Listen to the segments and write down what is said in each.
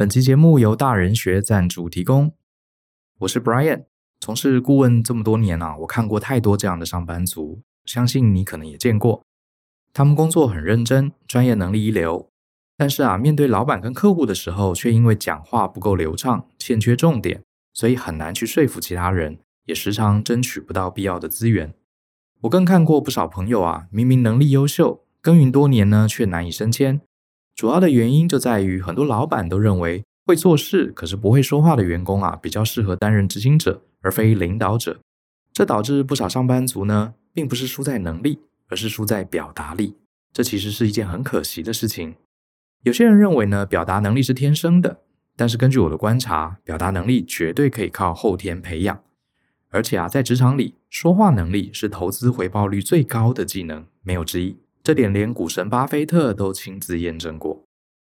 本期节目由大人学赞助提供。我是 Brian，从事顾问这么多年啊，我看过太多这样的上班族，相信你可能也见过。他们工作很认真，专业能力一流，但是啊，面对老板跟客户的时候，却因为讲话不够流畅，欠缺重点，所以很难去说服其他人，也时常争取不到必要的资源。我更看过不少朋友啊，明明能力优秀，耕耘多年呢，却难以升迁。主要的原因就在于，很多老板都认为会做事可是不会说话的员工啊，比较适合担任执行者，而非领导者。这导致不少上班族呢，并不是输在能力，而是输在表达力。这其实是一件很可惜的事情。有些人认为呢，表达能力是天生的，但是根据我的观察，表达能力绝对可以靠后天培养。而且啊，在职场里，说话能力是投资回报率最高的技能，没有之一。这点连股神巴菲特都亲自验证过，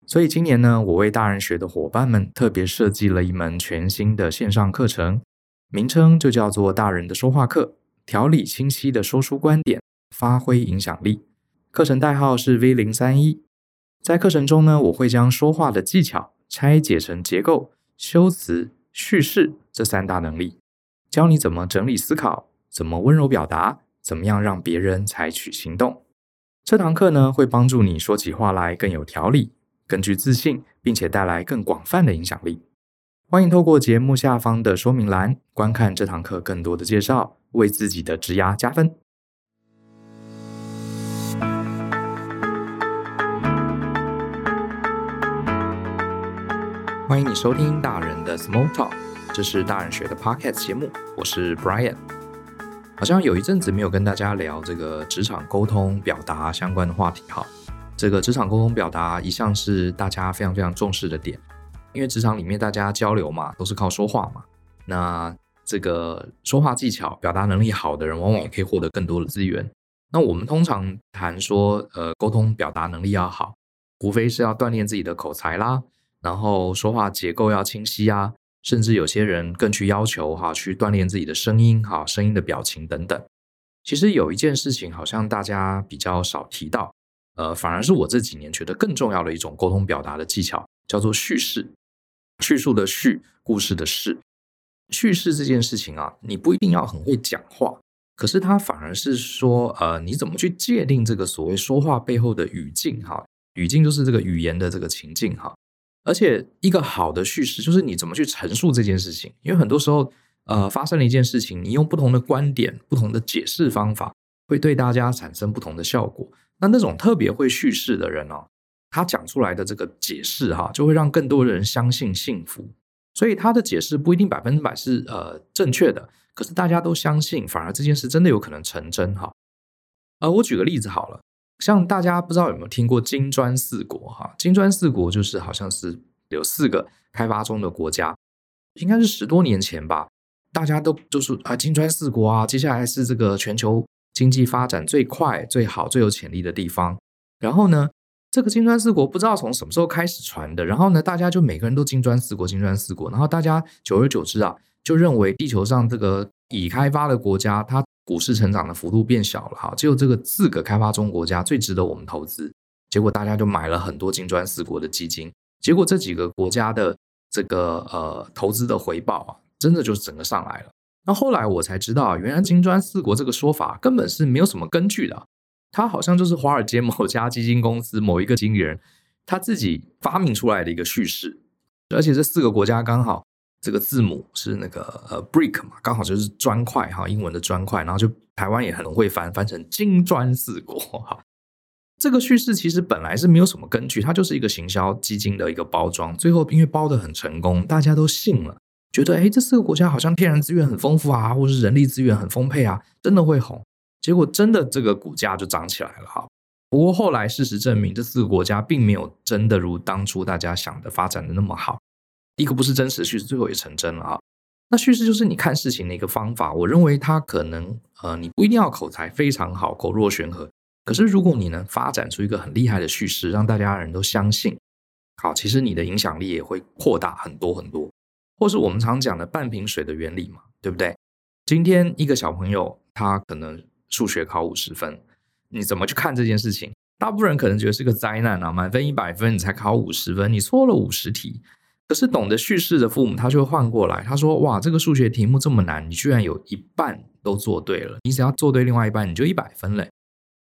所以今年呢，我为大人学的伙伴们特别设计了一门全新的线上课程，名称就叫做“大人的说话课”，条理清晰的说出观点，发挥影响力。课程代号是 V 零三一。在课程中呢，我会将说话的技巧拆解成结构、修辞、叙事这三大能力，教你怎么整理思考，怎么温柔表达，怎么样让别人采取行动。这堂课呢，会帮助你说起话来更有条理、更具自信，并且带来更广泛的影响力。欢迎透过节目下方的说明栏观看这堂课更多的介绍，为自己的职涯加分。欢迎你收听大人的 Small Talk，这是大人学的 Podcast 节目，我是 Brian。好像有一阵子没有跟大家聊这个职场沟通表达相关的话题哈。这个职场沟通表达一向是大家非常非常重视的点，因为职场里面大家交流嘛，都是靠说话嘛。那这个说话技巧、表达能力好的人，往往也可以获得更多的资源。那我们通常谈说，呃，沟通表达能力要好，无非是要锻炼自己的口才啦，然后说话结构要清晰啊。甚至有些人更去要求哈，去锻炼自己的声音哈，声音的表情等等。其实有一件事情好像大家比较少提到，呃，反而是我这几年觉得更重要的一种沟通表达的技巧，叫做叙事。叙述的叙，故事的事。叙事这件事情啊，你不一定要很会讲话，可是它反而是说，呃，你怎么去界定这个所谓说话背后的语境哈？语境就是这个语言的这个情境哈。而且，一个好的叙事就是你怎么去陈述这件事情。因为很多时候，呃，发生了一件事情，你用不同的观点、不同的解释方法，会对大家产生不同的效果。那那种特别会叙事的人哦，他讲出来的这个解释哈，就会让更多人相信、幸福。所以他的解释不一定百分之百是呃正确的，可是大家都相信，反而这件事真的有可能成真哈。呃，我举个例子好了。像大家不知道有没有听过金砖四国哈？金砖四国就是好像是有四个开发中的国家，应该是十多年前吧。大家都就是啊，金砖四国啊，接下来是这个全球经济发展最快、最好、最有潜力的地方。然后呢，这个金砖四国不知道从什么时候开始传的，然后呢，大家就每个人都金砖四国、金砖四国，然后大家久而久之啊，就认为地球上这个已开发的国家，它股市成长的幅度变小了哈，只有这个四个开发中国家最值得我们投资。结果大家就买了很多金砖四国的基金，结果这几个国家的这个呃投资的回报啊，真的就是整个上来了。那后来我才知道，原来金砖四国这个说法根本是没有什么根据的，它好像就是华尔街某家基金公司某一个经理人他自己发明出来的一个叙事，而且这四个国家刚好。这个字母是那个呃 brick 嘛，刚好就是砖块哈，英文的砖块，然后就台湾也很会翻，翻成金砖四国哈。这个叙事其实本来是没有什么根据，它就是一个行销基金的一个包装。最后因为包得很成功，大家都信了，觉得哎，这四个国家好像天然资源很丰富啊，或是人力资源很丰沛啊，真的会红。结果真的这个股价就涨起来了哈。不过后来事实证明，这四个国家并没有真的如当初大家想的发展的那么好。一个不是真实的叙事，最后也成真了啊。那叙事就是你看事情的一个方法。我认为它可能呃，你不一定要口才非常好，口若悬河。可是如果你能发展出一个很厉害的叙事，让大家人都相信，好，其实你的影响力也会扩大很多很多。或是我们常讲的半瓶水的原理嘛，对不对？今天一个小朋友他可能数学考五十分，你怎么去看这件事情？大部分人可能觉得是个灾难啊，满分一百分你才考五十分，你错了五十题。可是懂得叙事的父母，他就会换过来，他说：“哇，这个数学题目这么难，你居然有一半都做对了，你只要做对另外一半，你就一百分嘞。”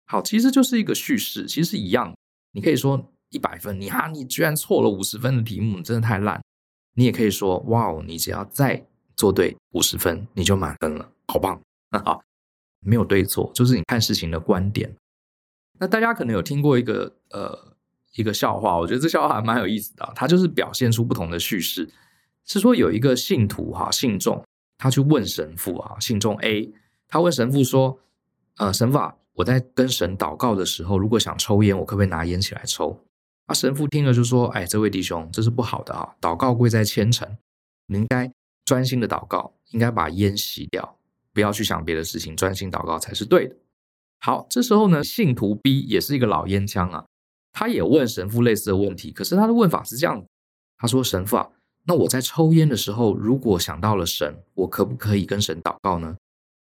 好，其实就是一个叙事，其实一样。你可以说一百分，你哈，你居然错了五十分的题目，你真的太烂。你也可以说：“哇哦，你只要再做对五十分，你就满分了，好棒！”好，没有对错，就是你看事情的观点。那大家可能有听过一个呃。一个笑话，我觉得这笑话还蛮有意思的。他就是表现出不同的叙事，是说有一个信徒哈，信众，他去问神父啊，信众 A，他问神父说：“呃，神父啊，我在跟神祷告的时候，如果想抽烟，我可不可以拿烟起来抽？”啊，神父听了就说：“哎，这位弟兄，这是不好的啊，祷告贵在虔诚，你应该专心的祷告，应该把烟熄掉，不要去想别的事情，专心祷告才是对的。”好，这时候呢，信徒 B 也是一个老烟枪啊。他也问神父类似的问题，可是他的问法是这样：他说：“神父啊，那我在抽烟的时候，如果想到了神，我可不可以跟神祷告呢？”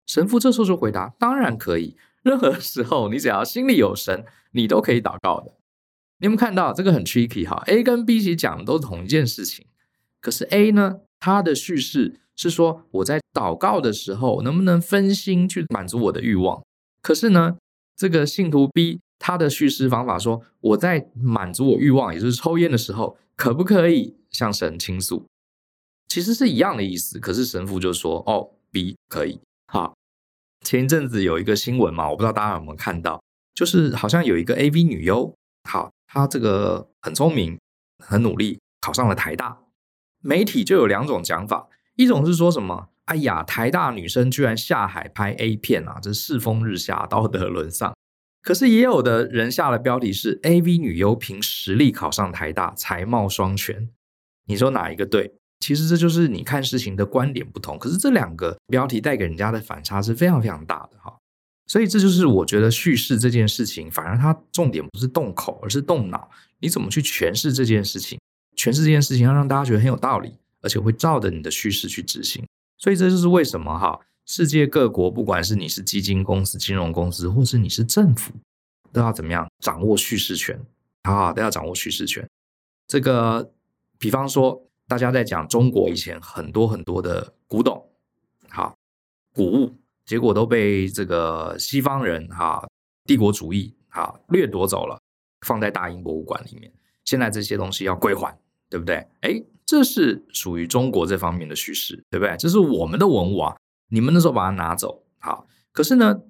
神父这时候就回答：“当然可以，任何时候你只要心里有神，你都可以祷告的。”你有没有看到这个很 tricky 哈？A 跟 B 其实讲的都是同一件事情，可是 A 呢，他的叙事是说我在祷告的时候能不能分心去满足我的欲望，可是呢，这个信徒 B。他的叙事方法说：“我在满足我欲望，也就是抽烟的时候，可不可以向神倾诉？其实是一样的意思。可是神父就说：‘哦，B 可以。’好，前一阵子有一个新闻嘛，我不知道大家有没有看到，就是好像有一个 AV 女优，好，她这个很聪明，很努力，考上了台大。媒体就有两种讲法，一种是说什么？哎呀，台大女生居然下海拍 A 片啊，这世风日下，道德沦丧。”可是也有的人下了标题是 “AV 女优凭实力考上台大，才貌双全”，你说哪一个对？其实这就是你看事情的观点不同。可是这两个标题带给人家的反差是非常非常大的哈。所以这就是我觉得叙事这件事情，反而它重点不是动口，而是动脑。你怎么去诠释这件事情？诠释这件事情要让大家觉得很有道理，而且会照着你的叙事去执行。所以这就是为什么哈。世界各国，不管是你是基金公司、金融公司，或是你是政府，都要怎么样掌握叙事权？啊，都要掌握叙事权。这个，比方说，大家在讲中国以前很多很多的古董，好，古物，结果都被这个西方人哈帝国主义哈掠夺走了，放在大英博物馆里面。现在这些东西要归还，对不对？诶，这是属于中国这方面的叙事，对不对？这是我们的文物啊。你们那时候把它拿走，好，可是呢，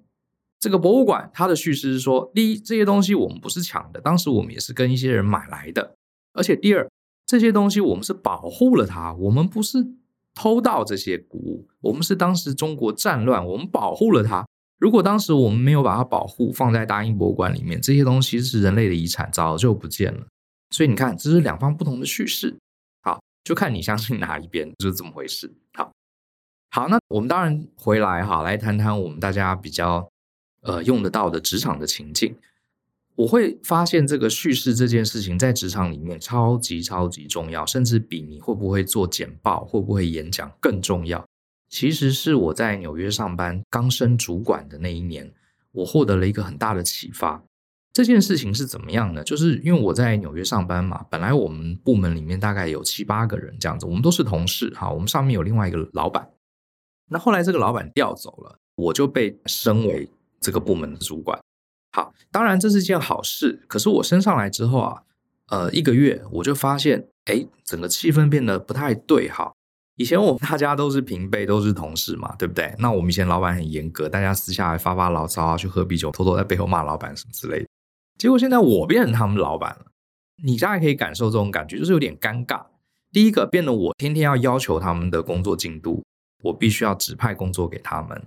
这个博物馆它的叙事是说，第一，这些东西我们不是抢的，当时我们也是跟一些人买来的，而且第二，这些东西我们是保护了它，我们不是偷盗这些古物，我们是当时中国战乱，我们保护了它。如果当时我们没有把它保护，放在大英博物馆里面，这些东西是人类的遗产，早就不见了。所以你看，这是两方不同的叙事，好，就看你相信哪一边，就是这么回事，好。好，那我们当然回来哈，来谈谈我们大家比较呃用得到的职场的情境。我会发现这个叙事这件事情在职场里面超级超级重要，甚至比你会不会做简报、会不会演讲更重要。其实是我在纽约上班刚升主管的那一年，我获得了一个很大的启发。这件事情是怎么样呢？就是因为我在纽约上班嘛，本来我们部门里面大概有七八个人这样子，我们都是同事哈，我们上面有另外一个老板。那后来这个老板调走了，我就被升为这个部门的主管。好，当然这是件好事。可是我升上来之后啊，呃，一个月我就发现，哎，整个气氛变得不太对。哈，以前我们大家都是平辈，都是同事嘛，对不对？那我们以前老板很严格，大家私下来发发牢骚啊，去喝啤酒，偷偷在背后骂老板什么之类的。结果现在我变成他们老板了，你大概可以感受这种感觉，就是有点尴尬。第一个变得我天天要要求他们的工作进度。我必须要指派工作给他们，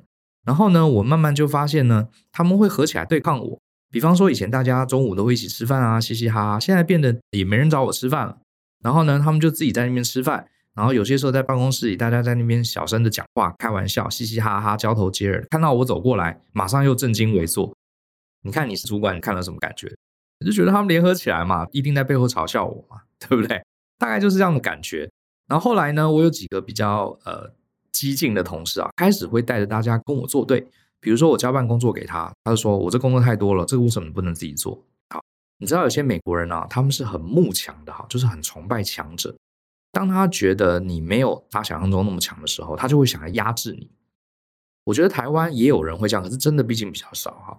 然后呢，我慢慢就发现呢，他们会合起来对抗我。比方说，以前大家中午都会一起吃饭啊，嘻嘻哈哈，现在变得也没人找我吃饭了。然后呢，他们就自己在那边吃饭，然后有些时候在办公室里，大家在那边小声的讲话、开玩笑，嘻嘻哈哈，交头接耳。看到我走过来，马上又正襟危坐。你看你是主管，你看了什么感觉？你就觉得他们联合起来嘛，一定在背后嘲笑我嘛，对不对？大概就是这样的感觉。然后后来呢，我有几个比较呃。激进的同事啊，开始会带着大家跟我作对。比如说，我交办工作给他，他就说我这工作太多了，这个为什么不能自己做？好，你知道有些美国人啊，他们是很慕强的哈，就是很崇拜强者。当他觉得你没有他想象中那么强的时候，他就会想要压制你。我觉得台湾也有人会这样，可是真的毕竟比较少哈。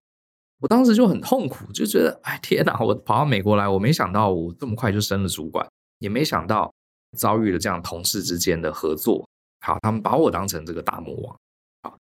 我当时就很痛苦，就觉得哎天哪，我跑到美国来，我没想到我这么快就升了主管，也没想到遭遇了这样同事之间的合作。好，他们把我当成这个大魔王。好，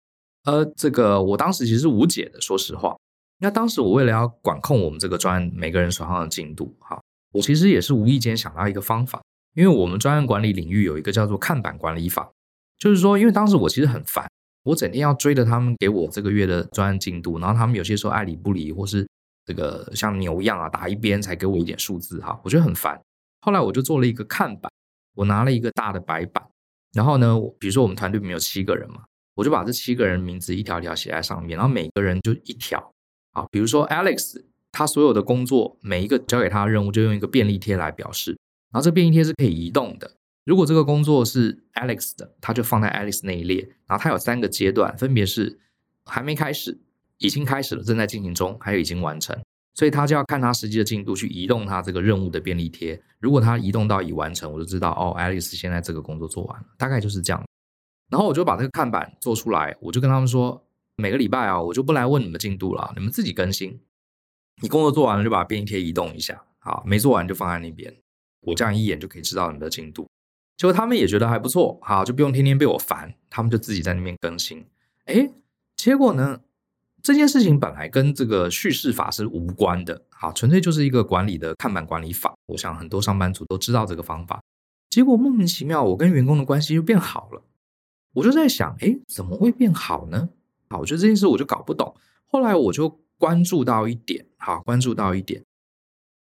呃，这个我当时其实是无解的，说实话。那当时我为了要管控我们这个专案每个人手上的进度，哈，我其实也是无意间想到一个方法，因为我们专案管理领域有一个叫做看板管理法，就是说，因为当时我其实很烦，我整天要追着他们给我这个月的专案进度，然后他们有些时候爱理不理，或是这个像牛一样啊打一边才给我一点数字，哈，我觉得很烦。后来我就做了一个看板，我拿了一个大的白板，然后呢，比如说我们团队里面有七个人嘛，我就把这七个人名字一条一条写在上面，然后每个人就一条。啊，比如说 Alex，他所有的工作每一个交给他的任务就用一个便利贴来表示，然后这便利贴是可以移动的。如果这个工作是 Alex 的，他就放在 Alex 那一列。然后他有三个阶段，分别是还没开始、已经开始了、正在进行中，还有已经完成。所以他就要看他实际的进度去移动他这个任务的便利贴。如果他移动到已完成，我就知道哦，Alex 现在这个工作做完了，大概就是这样。然后我就把这个看板做出来，我就跟他们说。每个礼拜啊，我就不来问你们进度了，你们自己更新。你工作做完了就把便利贴移动一下，好，没做完就放在那边，我这样一眼就可以知道你们的进度。结果他们也觉得还不错，好，就不用天天被我烦，他们就自己在那边更新。哎，结果呢，这件事情本来跟这个叙事法是无关的，好，纯粹就是一个管理的看板管理法。我想很多上班族都知道这个方法。结果莫名其妙，我跟员工的关系就变好了。我就在想，哎，怎么会变好呢？好，我觉得这件事我就搞不懂。后来我就关注到一点，好，关注到一点。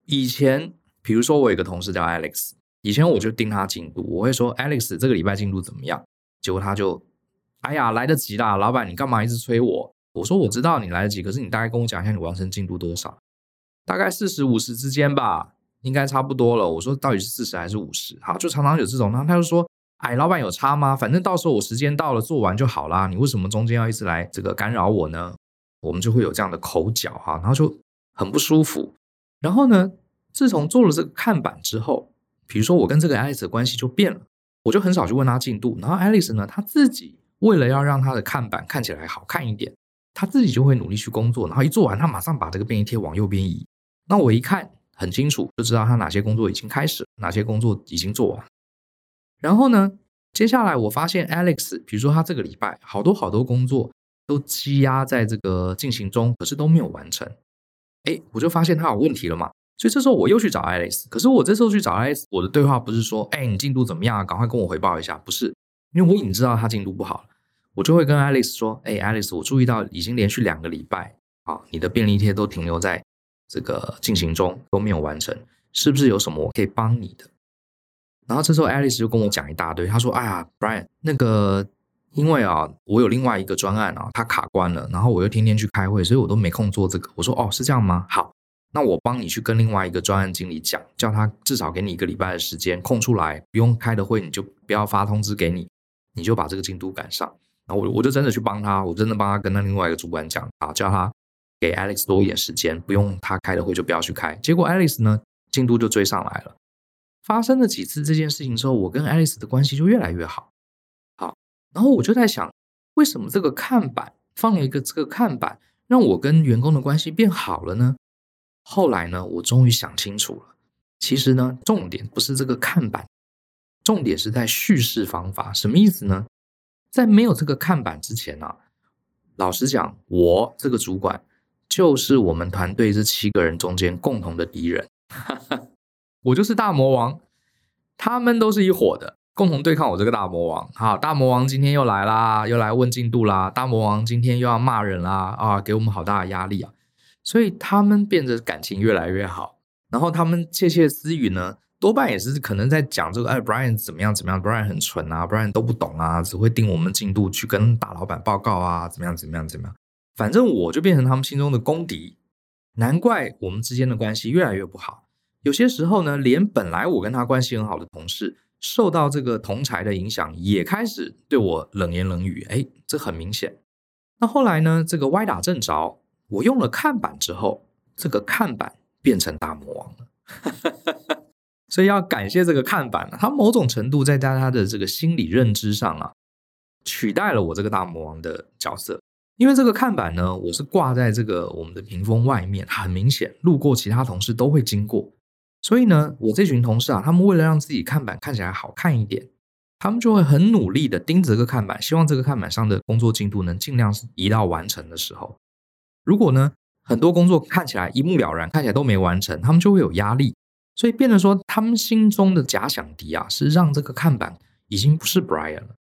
以前，比如说我有个同事叫 Alex，以前我就盯他进度，我会说 Alex 这个礼拜进度怎么样？结果他就，哎呀，来得及啦，老板你干嘛一直催我？我说我知道你来得及，可是你大概跟我讲一下你完成进度多少？大概四十五十之间吧，应该差不多了。我说到底是四十还是五十？好，就常常有这种，然后他就说。哎，老板有差吗？反正到时候我时间到了做完就好啦。你为什么中间要一直来这个干扰我呢？我们就会有这样的口角哈，然后就很不舒服。然后呢，自从做了这个看板之后，比如说我跟这个 Alex 的关系就变了，我就很少去问他进度。然后 Alex 呢，他自己为了要让他的看板看起来好看一点，他自己就会努力去工作。然后一做完，他马上把这个便利贴往右边移。那我一看很清楚，就知道他哪些工作已经开始，哪些工作已经做完。然后呢，接下来我发现 Alex，比如说他这个礼拜好多好多工作都积压在这个进行中，可是都没有完成。哎，我就发现他有问题了嘛。所以这时候我又去找 Alex，可是我这时候去找 Alex，我的对话不是说，哎，你进度怎么样啊？赶快跟我回报一下。不是，因为我已经知道他进度不好了，我就会跟 Alice 说，哎，Alice，我注意到已经连续两个礼拜啊，你的便利贴都停留在这个进行中，都没有完成，是不是有什么我可以帮你的？然后这时候，Alice 就跟我讲一大堆。她说：“哎呀，Brian，那个因为啊，我有另外一个专案啊，它卡关了，然后我又天天去开会，所以我都没空做这个。”我说：“哦，是这样吗？好，那我帮你去跟另外一个专案经理讲，叫他至少给你一个礼拜的时间空出来，不用开的会，你就不要发通知给你，你就把这个进度赶上。”然后我我就真的去帮他，我真的帮他跟那另外一个主管讲啊，叫他给 Alex 多一点时间，不用他开的会就不要去开。结果 Alex 呢，进度就追上来了。发生了几次这件事情之后，我跟 Alice 的关系就越来越好。好，然后我就在想，为什么这个看板放了一个这个看板，让我跟员工的关系变好了呢？后来呢，我终于想清楚了。其实呢，重点不是这个看板，重点是在叙事方法。什么意思呢？在没有这个看板之前啊，老实讲，我这个主管就是我们团队这七个人中间共同的敌人。我就是大魔王，他们都是一伙的，共同对抗我这个大魔王。好，大魔王今天又来啦，又来问进度啦。大魔王今天又要骂人啦，啊，给我们好大的压力啊。所以他们变得感情越来越好。然后他们窃窃私语呢，多半也是可能在讲这个，哎，Brian 怎么样怎么样，Brian 很蠢啊，Brian 都不懂啊，只会盯我们进度去跟大老板报告啊，怎么样怎么样怎么样。反正我就变成他们心中的公敌，难怪我们之间的关系越来越不好。有些时候呢，连本来我跟他关系很好的同事，受到这个同才的影响，也开始对我冷言冷语。哎，这很明显。那后来呢，这个歪打正着，我用了看板之后，这个看板变成大魔王了。所以要感谢这个看板，它某种程度在大家的这个心理认知上啊，取代了我这个大魔王的角色。因为这个看板呢，我是挂在这个我们的屏风外面，很明显，路过其他同事都会经过。所以呢，我这群同事啊，他们为了让自己看板看起来好看一点，他们就会很努力的盯着这个看板，希望这个看板上的工作进度能尽量是移到完成的时候。如果呢，很多工作看起来一目了然，看起来都没完成，他们就会有压力。所以变得说，他们心中的假想敌啊，是让这个看板已经不是 Brian 了。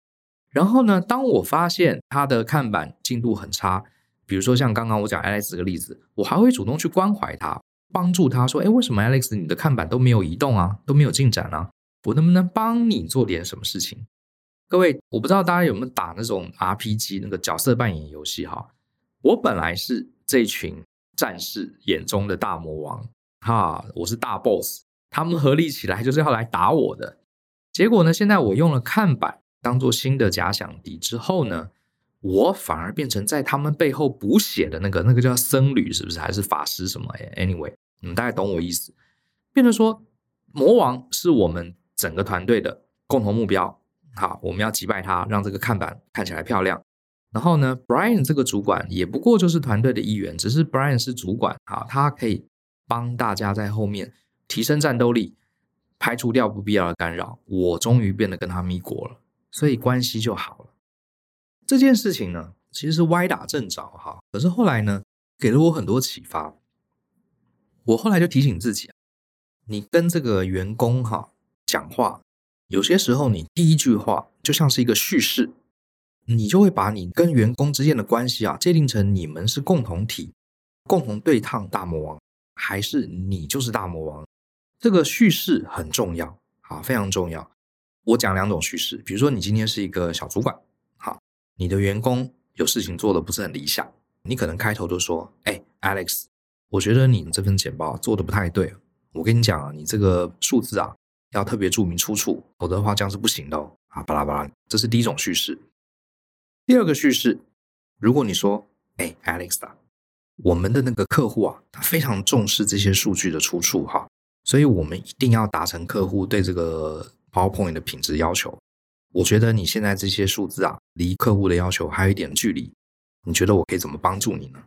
然后呢，当我发现他的看板进度很差，比如说像刚刚我讲 Alex 这个例子，我还会主动去关怀他。帮助他说：“哎，为什么 Alex 你的看板都没有移动啊，都没有进展啊？我能不能帮你做点什么事情？”各位，我不知道大家有没有打那种 RPG 那个角色扮演游戏哈？我本来是这群战士眼中的大魔王哈，我是大 boss，他们合力起来就是要来打我的。结果呢，现在我用了看板当做新的假想敌之后呢，我反而变成在他们背后补血的那个，那个叫僧侣是不是？还是法师什么？Anyway。你们大概懂我意思，变成说魔王是我们整个团队的共同目标，好，我们要击败他，让这个看板看起来漂亮。然后呢，Brian 这个主管也不过就是团队的一员，只是 Brian 是主管，好，他可以帮大家在后面提升战斗力，排除掉不必要的干扰。我终于变得跟他咪国了，所以关系就好了。这件事情呢，其实是歪打正着哈，可是后来呢，给了我很多启发。我后来就提醒自己，你跟这个员工哈讲话，有些时候你第一句话就像是一个叙事，你就会把你跟员工之间的关系啊界定成你们是共同体，共同对抗大魔王，还是你就是大魔王？这个叙事很重要啊，非常重要。我讲两种叙事，比如说你今天是一个小主管，好，你的员工有事情做得不是很理想，你可能开头就说：“哎，Alex。”我觉得你这份简报做的不太对，我跟你讲啊，你这个数字啊要特别注明出处，否则的话这样是不行的哦。啊，巴拉巴拉，这是第一种叙事。第二个叙事，如果你说，哎，Alex 啊，我们的那个客户啊，他非常重视这些数据的出处哈，所以我们一定要达成客户对这个 PowerPoint 的品质要求。我觉得你现在这些数字啊，离客户的要求还有一点距离，你觉得我可以怎么帮助你呢？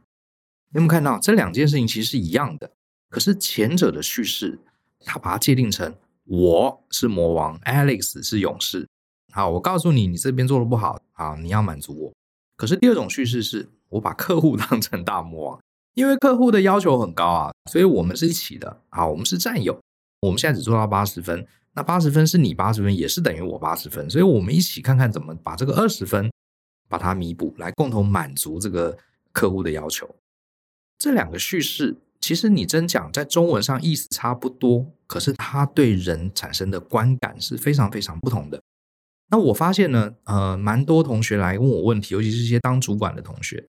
你有没有看到这两件事情其实是一样的？可是前者的叙事，他把它界定成我是魔王，Alex 是勇士。好，我告诉你，你这边做的不好，啊，你要满足我。可是第二种叙事是我把客户 当成大魔王，因为客户的要求很高啊，所以我们是一起的。啊，我们是战友。我们现在只做到八十分，那八十分是你八十分，也是等于我八十分，所以我们一起看看怎么把这个二十分把它弥补，来共同满足这个客户的要求。这两个叙事，其实你真讲在中文上意思差不多，可是它对人产生的观感是非常非常不同的。那我发现呢，呃，蛮多同学来问我问题，尤其是一些当主管的同学，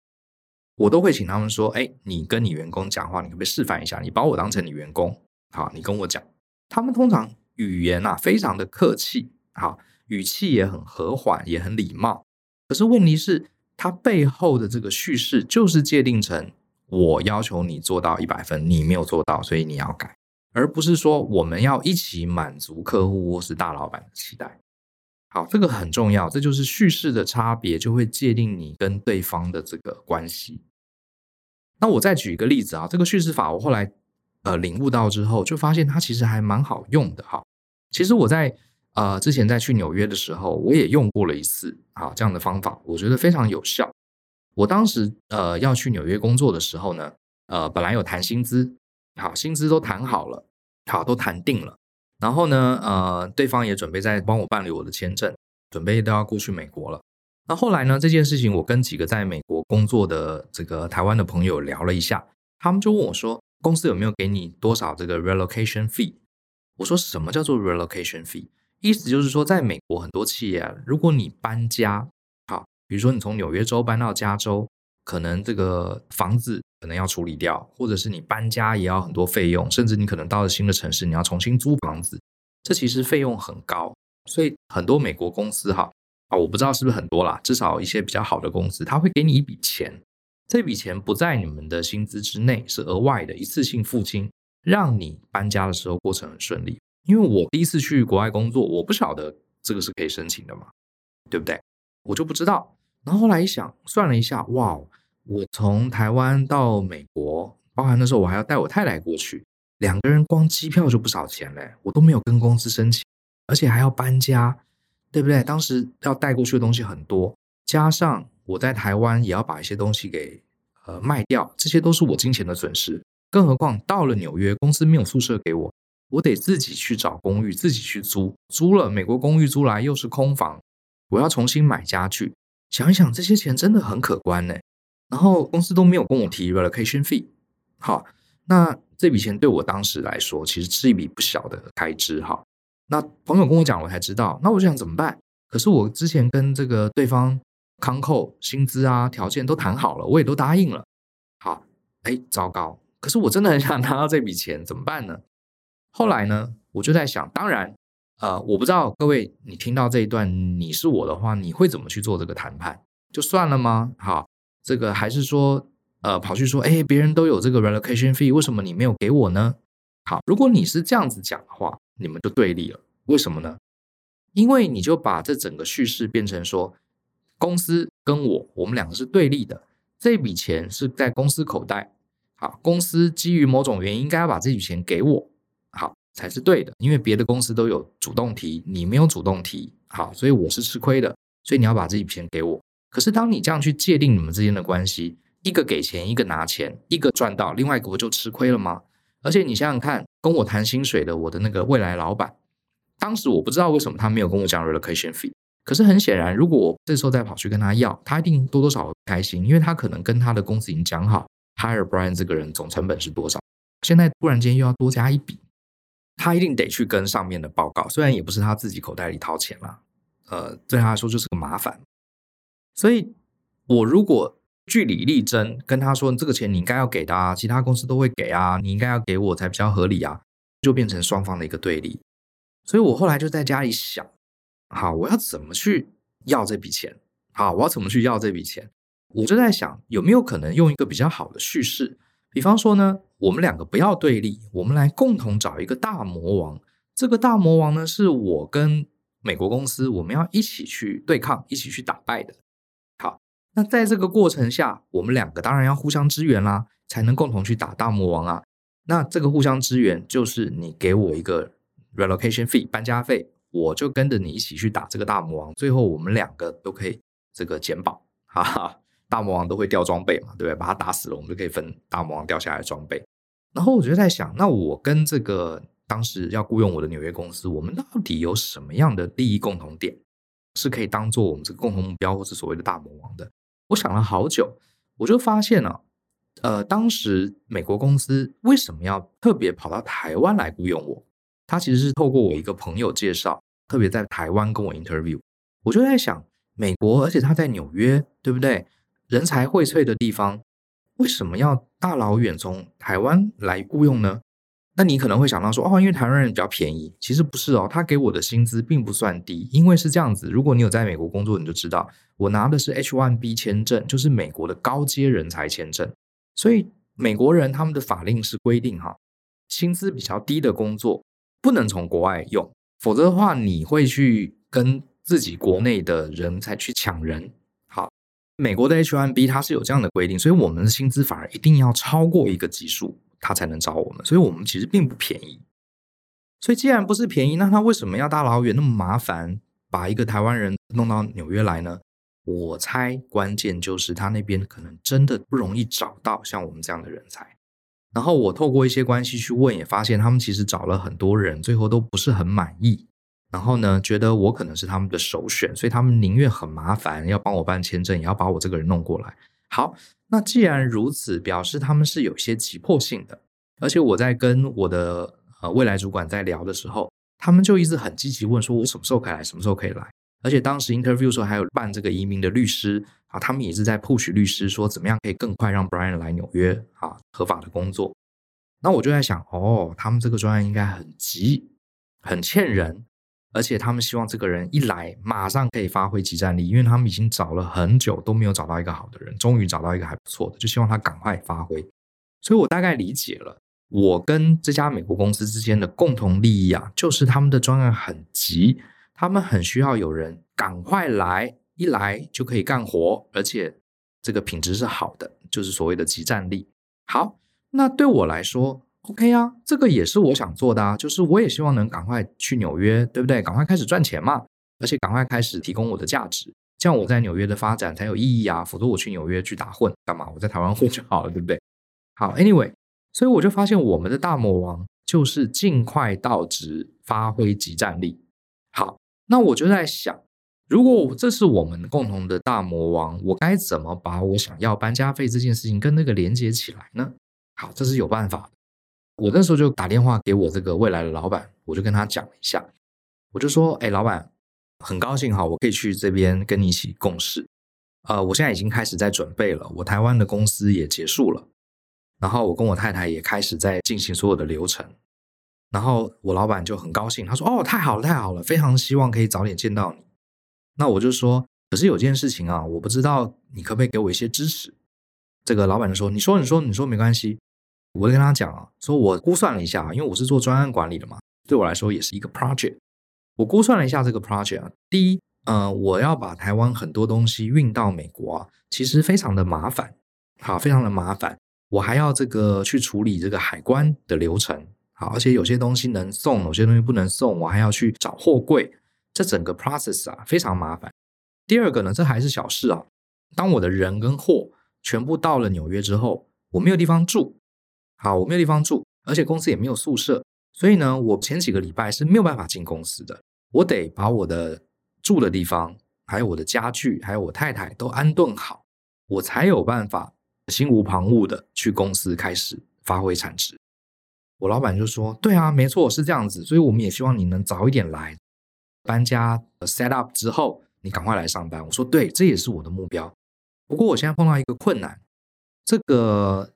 我都会请他们说：“哎，你跟你员工讲话，你可不可以示范一下？你把我当成你员工，好，你跟我讲。”他们通常语言啊非常的客气，好，语气也很和缓，也很礼貌。可是问题是，它背后的这个叙事就是界定成。我要求你做到一百分，你没有做到，所以你要改，而不是说我们要一起满足客户或是大老板的期待。好，这个很重要，这就是叙事的差别，就会界定你跟对方的这个关系。那我再举一个例子啊，这个叙事法我后来呃领悟到之后，就发现它其实还蛮好用的哈。其实我在呃之前在去纽约的时候，我也用过了一次啊这样的方法，我觉得非常有效。我当时呃要去纽约工作的时候呢，呃本来有谈薪资，好，薪资都谈好了，好，都谈定了，然后呢呃对方也准备在帮我办理我的签证，准备都要过去美国了。那后来呢这件事情我跟几个在美国工作的这个台湾的朋友聊了一下，他们就问我说，公司有没有给你多少这个 relocation fee？我说什么叫做 relocation fee？意思就是说在美国很多企业，如果你搬家。好比如说，你从纽约州搬到加州，可能这个房子可能要处理掉，或者是你搬家也要很多费用，甚至你可能到了新的城市，你要重新租房子，这其实费用很高。所以很多美国公司哈啊，我不知道是不是很多啦，至少一些比较好的公司，他会给你一笔钱，这笔钱不在你们的薪资之内，是额外的一次性付清，让你搬家的时候过程很顺利。因为我第一次去国外工作，我不晓得这个是可以申请的嘛，对不对？我就不知道。然后后来一想，算了一下，哇，我从台湾到美国，包含那时候我还要带我太太过去，两个人光机票就不少钱嘞，我都没有跟公司申请，而且还要搬家，对不对？当时要带过去的东西很多，加上我在台湾也要把一些东西给呃卖掉，这些都是我金钱的损失。更何况到了纽约，公司没有宿舍给我，我得自己去找公寓，自己去租，租了美国公寓租来又是空房，我要重新买家具。想一想，这些钱真的很可观呢。然后公司都没有跟我提 relocation fee。好，那这笔钱对我当时来说，其实是一笔不小的开支。哈，那朋友跟我讲，我才知道。那我就想怎么办？可是我之前跟这个对方康扣薪资啊，条件都谈好了，我也都答应了。好，哎，糟糕！可是我真的很想拿到这笔钱，怎么办呢？后来呢，我就在想，当然。呃，我不知道各位，你听到这一段，你是我的话，你会怎么去做这个谈判？就算了吗？好，这个还是说，呃，跑去说，哎，别人都有这个 relocation fee，为什么你没有给我呢？好，如果你是这样子讲的话，你们就对立了。为什么呢？因为你就把这整个叙事变成说，公司跟我，我们两个是对立的，这笔钱是在公司口袋。好，公司基于某种原因，应该要把这笔钱给我。好。才是对的，因为别的公司都有主动提，你没有主动提，好，所以我是吃亏的，所以你要把这笔钱给我。可是当你这样去界定你们之间的关系，一个给钱，一个拿钱，一个赚到，另外一个不就吃亏了吗？而且你想想看，跟我谈薪水的我的那个未来老板，当时我不知道为什么他没有跟我讲 relocation fee，可是很显然，如果我这时候再跑去跟他要，他一定多多少少开心，因为他可能跟他的公司已经讲好，hire Brian 这个人总成本是多少，现在突然间又要多加一笔。他一定得去跟上面的报告，虽然也不是他自己口袋里掏钱啦，呃，对他来说就是个麻烦。所以，我如果据理力争，跟他说这个钱你应该要给的啊，其他公司都会给啊，你应该要给我才比较合理啊，就变成双方的一个对立。所以我后来就在家里想，好，我要怎么去要这笔钱？好，我要怎么去要这笔钱？我就在想，有没有可能用一个比较好的叙事？比方说呢，我们两个不要对立，我们来共同找一个大魔王。这个大魔王呢，是我跟美国公司，我们要一起去对抗，一起去打败的。那在这个过程下，我们两个当然要互相支援啦，才能共同去打大魔王啊。那这个互相支援，就是你给我一个 relocation fee 搬家费，我就跟着你一起去打这个大魔王，最后我们两个都可以这个捡宝，哈哈。大魔王都会掉装备嘛，对不对？把他打死了，我们就可以分大魔王掉下来的装备。然后我就在想，那我跟这个当时要雇佣我的纽约公司，我们到底有什么样的利益共同点，是可以当做我们这个共同目标，或是所谓的大魔王的？我想了好久，我就发现了，呃，当时美国公司为什么要特别跑到台湾来雇佣我？他其实是透过我一个朋友介绍，特别在台湾跟我 interview。我就在想，美国，而且他在纽约，对不对？人才荟萃的地方，为什么要大老远从台湾来雇佣呢？那你可能会想到说，哦，因为台湾人比较便宜。其实不是哦，他给我的薪资并不算低，因为是这样子。如果你有在美国工作，你就知道，我拿的是 H-1B 签证，就是美国的高阶人才签证。所以美国人他们的法令是规定哈，薪资比较低的工作不能从国外用，否则的话你会去跟自己国内的人才去抢人。好美国的 H1B 它是有这样的规定，所以我们的薪资反而一定要超过一个级数，他才能找我们。所以我们其实并不便宜。所以既然不是便宜，那他为什么要大老远那么麻烦把一个台湾人弄到纽约来呢？我猜关键就是他那边可能真的不容易找到像我们这样的人才。然后我透过一些关系去问，也发现他们其实找了很多人，最后都不是很满意。然后呢，觉得我可能是他们的首选，所以他们宁愿很麻烦，要帮我办签证，也要把我这个人弄过来。好，那既然如此，表示他们是有些急迫性的。而且我在跟我的呃未来主管在聊的时候，他们就一直很积极问说，我什么时候可以来，什么时候可以来。而且当时 interview 时候还有办这个移民的律师啊，他们也是在 push 律师说，怎么样可以更快让 Brian 来纽约啊，合法的工作。那我就在想，哦，他们这个专案应该很急，很欠人。而且他们希望这个人一来，马上可以发挥即战力，因为他们已经找了很久都没有找到一个好的人，终于找到一个还不错的，就希望他赶快发挥。所以我大概理解了我跟这家美国公司之间的共同利益啊，就是他们的专案很急，他们很需要有人赶快来，一来就可以干活，而且这个品质是好的，就是所谓的即战力。好，那对我来说，OK 啊，这个也是我想做的啊，就是我也希望能赶快去纽约，对不对？赶快开始赚钱嘛，而且赶快开始提供我的价值，这样我在纽约的发展才有意义啊，否则我去纽约去打混干嘛？我在台湾混就好了，对不对？好，Anyway。所以我就发现，我们的大魔王就是尽快到职，发挥即战力。好，那我就在想，如果我这是我们共同的大魔王，我该怎么把我想要搬家费这件事情跟那个连接起来呢？好，这是有办法。我那时候就打电话给我这个未来的老板，我就跟他讲了一下，我就说：“哎，老板，很高兴哈，我可以去这边跟你一起共事。呃，我现在已经开始在准备了，我台湾的公司也结束了。”然后我跟我太太也开始在进行所有的流程，然后我老板就很高兴，他说：“哦，太好了，太好了，非常希望可以早点见到你。”那我就说：“可是有件事情啊，我不知道你可不可以给我一些支持。”这个老板就说：“你说，你说，你说没关系。”我就跟他讲啊，说我估算了一下，因为我是做专案管理的嘛，对我来说也是一个 project。我估算了一下这个 project 啊，第一，呃，我要把台湾很多东西运到美国啊，其实非常的麻烦，好，非常的麻烦。我还要这个去处理这个海关的流程，好，而且有些东西能送，有些东西不能送，我还要去找货柜，这整个 process 啊非常麻烦。第二个呢，这还是小事啊。当我的人跟货全部到了纽约之后，我没有地方住，好，我没有地方住，而且公司也没有宿舍，所以呢，我前几个礼拜是没有办法进公司的，我得把我的住的地方，还有我的家具，还有我太太都安顿好，我才有办法。心无旁骛的去公司开始发挥产值，我老板就说：“对啊，没错，是这样子。所以我们也希望你能早一点来，搬家 set up 之后，你赶快来上班。”我说：“对，这也是我的目标。不过我现在碰到一个困难，这个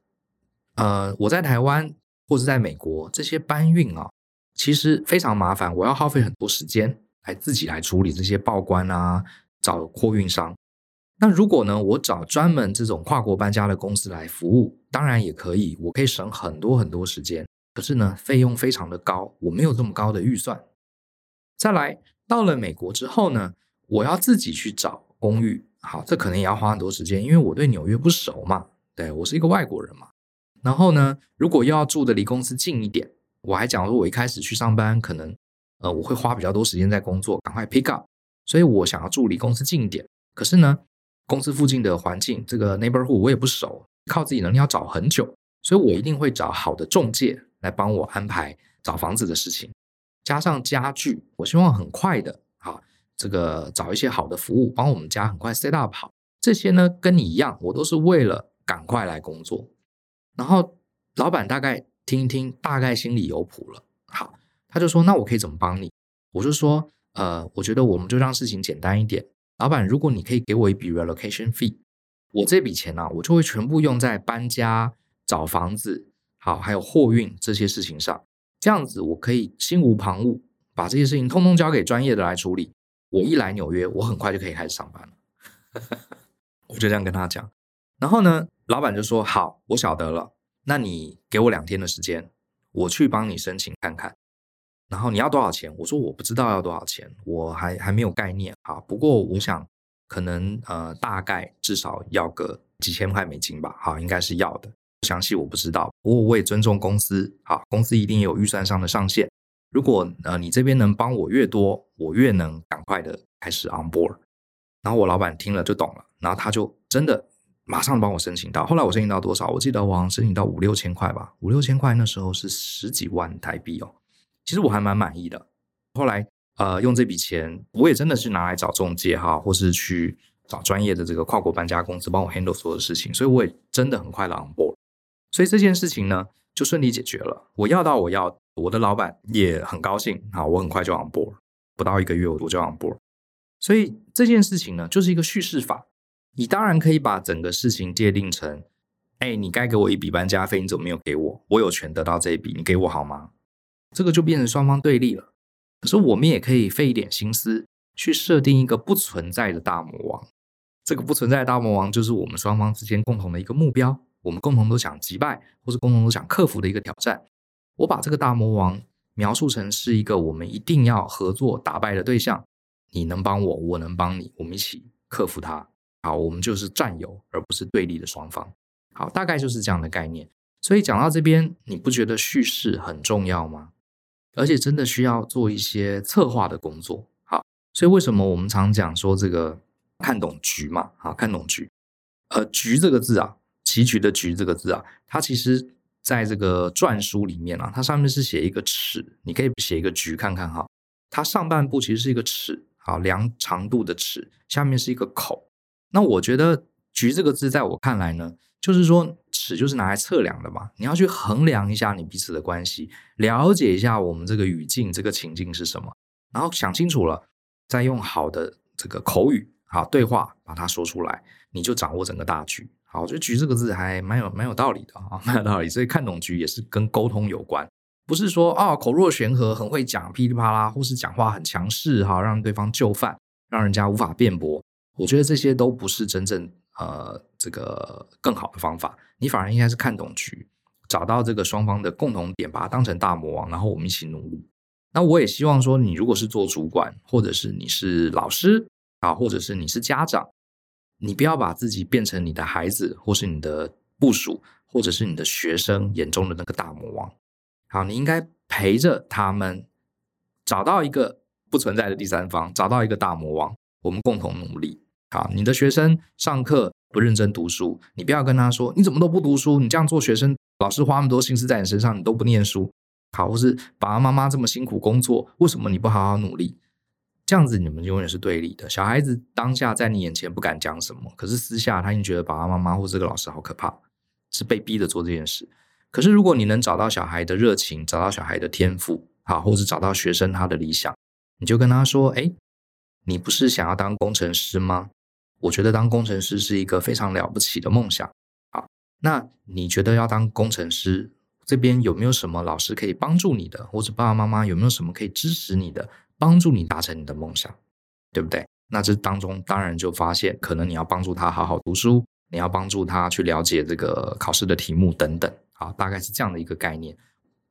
呃，我在台湾或是在美国这些搬运啊，其实非常麻烦，我要耗费很多时间来自己来处理这些报关啊，找货运商。”那如果呢，我找专门这种跨国搬家的公司来服务，当然也可以，我可以省很多很多时间。可是呢，费用非常的高，我没有这么高的预算。再来，到了美国之后呢，我要自己去找公寓，好，这可能也要花很多时间，因为我对纽约不熟嘛，对，我是一个外国人嘛。然后呢，如果又要住的离公司近一点，我还讲说，我一开始去上班，可能呃我会花比较多时间在工作，赶快 pick up，所以我想要住离公司近一点。可是呢，公司附近的环境，这个 neighborhood 我也不熟，靠自己能力要找很久，所以我一定会找好的中介来帮我安排找房子的事情，加上家具，我希望很快的，啊，这个找一些好的服务，帮我们家很快 set up 好。这些呢，跟你一样，我都是为了赶快来工作。然后老板大概听一听，大概心里有谱了，好，他就说：“那我可以怎么帮你？”我就说：“呃，我觉得我们就让事情简单一点。”老板，如果你可以给我一笔 relocation fee，我这笔钱呢、我就会全部用在搬家、找房子，好，还有货运这些事情上。这样子，我可以心无旁骛，把这些事情通通交给专业的来处理。我一来纽约，我很快就可以开始上班了。我就这样跟他讲。然后呢，老板就说：“好，我晓得了。那你给我两天的时间，我去帮你申请看看。”然后你要多少钱？我说我不知道要多少钱，我还还没有概念啊。不过我想可能呃大概至少要个几千块美金吧。好，应该是要的。详细我不知道。不过我也尊重公司，好，公司一定有预算上的上限。如果呃你这边能帮我越多，我越能赶快的开始 on board。然后我老板听了就懂了，然后他就真的马上帮我申请到。后来我申请到多少？我记得我好像申请到五六千块吧，五六千块那时候是十几万台币哦。其实我还蛮满意的。后来，呃，用这笔钱，我也真的是拿来找中介哈，或是去找专业的这个跨国搬家公司帮我 handle 所有的事情，所以我也真的很快的 on board。所以这件事情呢，就顺利解决了。我要到我要，我的老板也很高兴，好，我很快就 on board，不到一个月我就 on board。所以这件事情呢，就是一个叙事法。你当然可以把整个事情界定成，哎，你该给我一笔搬家费，你怎么没有给我？我有权得到这一笔，你给我好吗？这个就变成双方对立了。可是我们也可以费一点心思去设定一个不存在的大魔王。这个不存在的大魔王就是我们双方之间共同的一个目标。我们共同都想击败，或是共同都想克服的一个挑战。我把这个大魔王描述成是一个我们一定要合作打败的对象。你能帮我，我能帮你，我们一起克服它。好，我们就是战友，而不是对立的双方。好，大概就是这样的概念。所以讲到这边，你不觉得叙事很重要吗？而且真的需要做一些策划的工作。好，所以为什么我们常讲说这个看懂局嘛？好，看懂局。呃，局这个字啊，棋局的局这个字啊，它其实在这个篆书里面啊，它上面是写一个尺，你可以写一个局看看哈。它上半部其实是一个尺，好，量长度的尺，下面是一个口。那我觉得“局”这个字，在我看来呢，就是说尺就是拿来测量的嘛。你要去衡量一下你彼此的关系，了解一下我们这个语境、这个情境是什么，然后想清楚了，再用好的这个口语、好对话把它说出来，你就掌握整个大局。好，我觉得“局”这个字还蛮有蛮有道理的啊，蛮有道理。所以看懂局也是跟沟通有关，不是说啊、口若悬河、很会讲噼里啪啦，或是讲话很强势哈，让对方就范，让人家无法辩驳。我觉得这些都不是真正呃这个更好的方法，你反而应该是看懂局，找到这个双方的共同点，把它当成大魔王，然后我们一起努力。那我也希望说，你如果是做主管，或者是你是老师啊，或者是你是家长，你不要把自己变成你的孩子，或是你的部属，或者是你的学生眼中的那个大魔王。好，你应该陪着他们找到一个不存在的第三方，找到一个大魔王，我们共同努力。好，你的学生上课不认真读书，你不要跟他说，你怎么都不读书？你这样做学生，老师花那么多心思在你身上，你都不念书。好，或是爸爸妈妈这么辛苦工作，为什么你不好好努力？这样子你们永远是对立的。小孩子当下在你眼前不敢讲什么，可是私下他已经觉得爸爸妈妈或这个老师好可怕，是被逼着做这件事。可是如果你能找到小孩的热情，找到小孩的天赋，好，或是找到学生他的理想，你就跟他说，哎，你不是想要当工程师吗？我觉得当工程师是一个非常了不起的梦想。好，那你觉得要当工程师，这边有没有什么老师可以帮助你的，或者爸爸妈妈有没有什么可以支持你的，帮助你达成你的梦想，对不对？那这当中当然就发现，可能你要帮助他好好读书，你要帮助他去了解这个考试的题目等等。好，大概是这样的一个概念。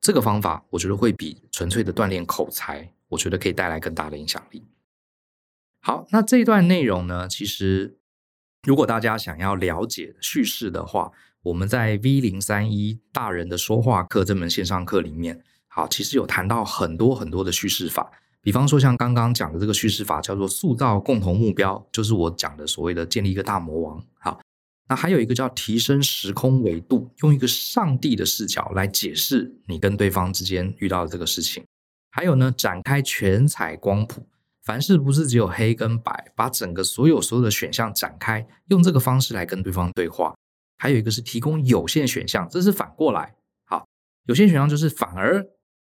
这个方法我觉得会比纯粹的锻炼口才，我觉得可以带来更大的影响力。好，那这一段内容呢，其实如果大家想要了解叙事的话，我们在 V 零三一大人的说话课这门线上课里面，好，其实有谈到很多很多的叙事法。比方说，像刚刚讲的这个叙事法叫做塑造共同目标，就是我讲的所谓的建立一个大魔王。好，那还有一个叫提升时空维度，用一个上帝的视角来解释你跟对方之间遇到的这个事情。还有呢，展开全彩光谱。凡事不是只有黑跟白，把整个所有所有的选项展开，用这个方式来跟对方对话。还有一个是提供有限选项，这是反过来。好，有限选项就是反而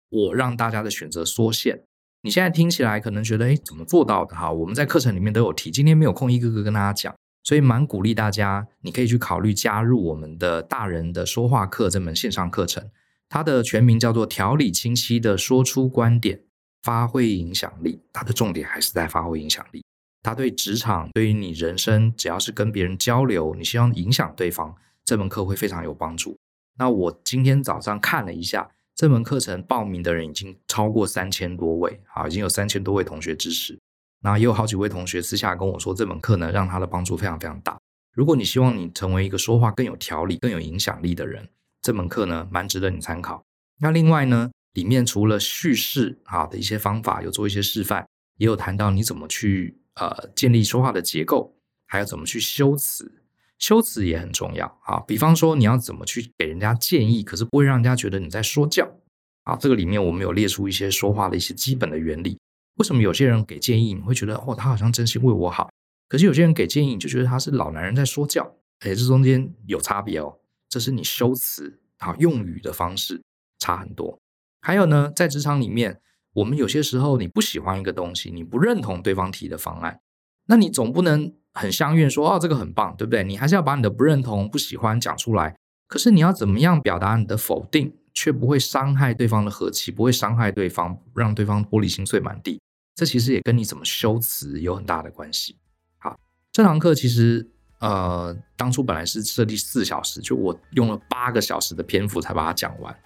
我让大家的选择缩限。你现在听起来可能觉得，哎，怎么做到的？哈，我们在课程里面都有提，今天没有空一个个跟大家讲，所以蛮鼓励大家，你可以去考虑加入我们的大人的说话课这门线上课程。它的全名叫做条理清晰的说出观点。发挥影响力，它的重点还是在发挥影响力。它对职场，对于你人生，只要是跟别人交流，你希望影响对方，这门课会非常有帮助。那我今天早上看了一下，这门课程报名的人已经超过三千多位，啊，已经有三千多位同学支持。那也有好几位同学私下跟我说，这门课呢，让他的帮助非常非常大。如果你希望你成为一个说话更有条理、更有影响力的人，这门课呢，蛮值得你参考。那另外呢，里面除了叙事啊的一些方法，有做一些示范，也有谈到你怎么去呃建立说话的结构，还有怎么去修辞，修辞也很重要啊。比方说你要怎么去给人家建议，可是不会让人家觉得你在说教啊。这个里面我们有列出一些说话的一些基本的原理。为什么有些人给建议你会觉得哦，他好像真心为我好，可是有些人给建议你就觉得他是老男人在说教？哎，这中间有差别哦。这是你修辞啊用语的方式差很多。还有呢，在职场里面，我们有些时候你不喜欢一个东西，你不认同对方提的方案，那你总不能很相愿说哦，这个很棒，对不对？你还是要把你的不认同、不喜欢讲出来。可是你要怎么样表达你的否定，却不会伤害对方的和气，不会伤害对方，让对方玻璃心碎满地？这其实也跟你怎么修辞有很大的关系。好，这堂课其实呃，当初本来是设定四小时，就我用了八个小时的篇幅才把它讲完，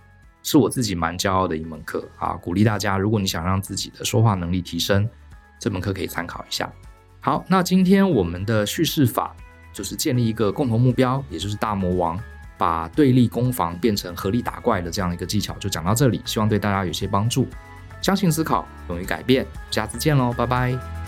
是我自己蛮骄傲的一门课啊！鼓励大家，如果你想让自己的说话能力提升，这门课可以参考一下。好，那今天我们的叙事法就是建立一个共同目标，也就是大魔王把对立攻防变成合力打怪的这样一个技巧，就讲到这里，希望对大家有些帮助。相信思考，勇于改变，下次见喽，拜拜。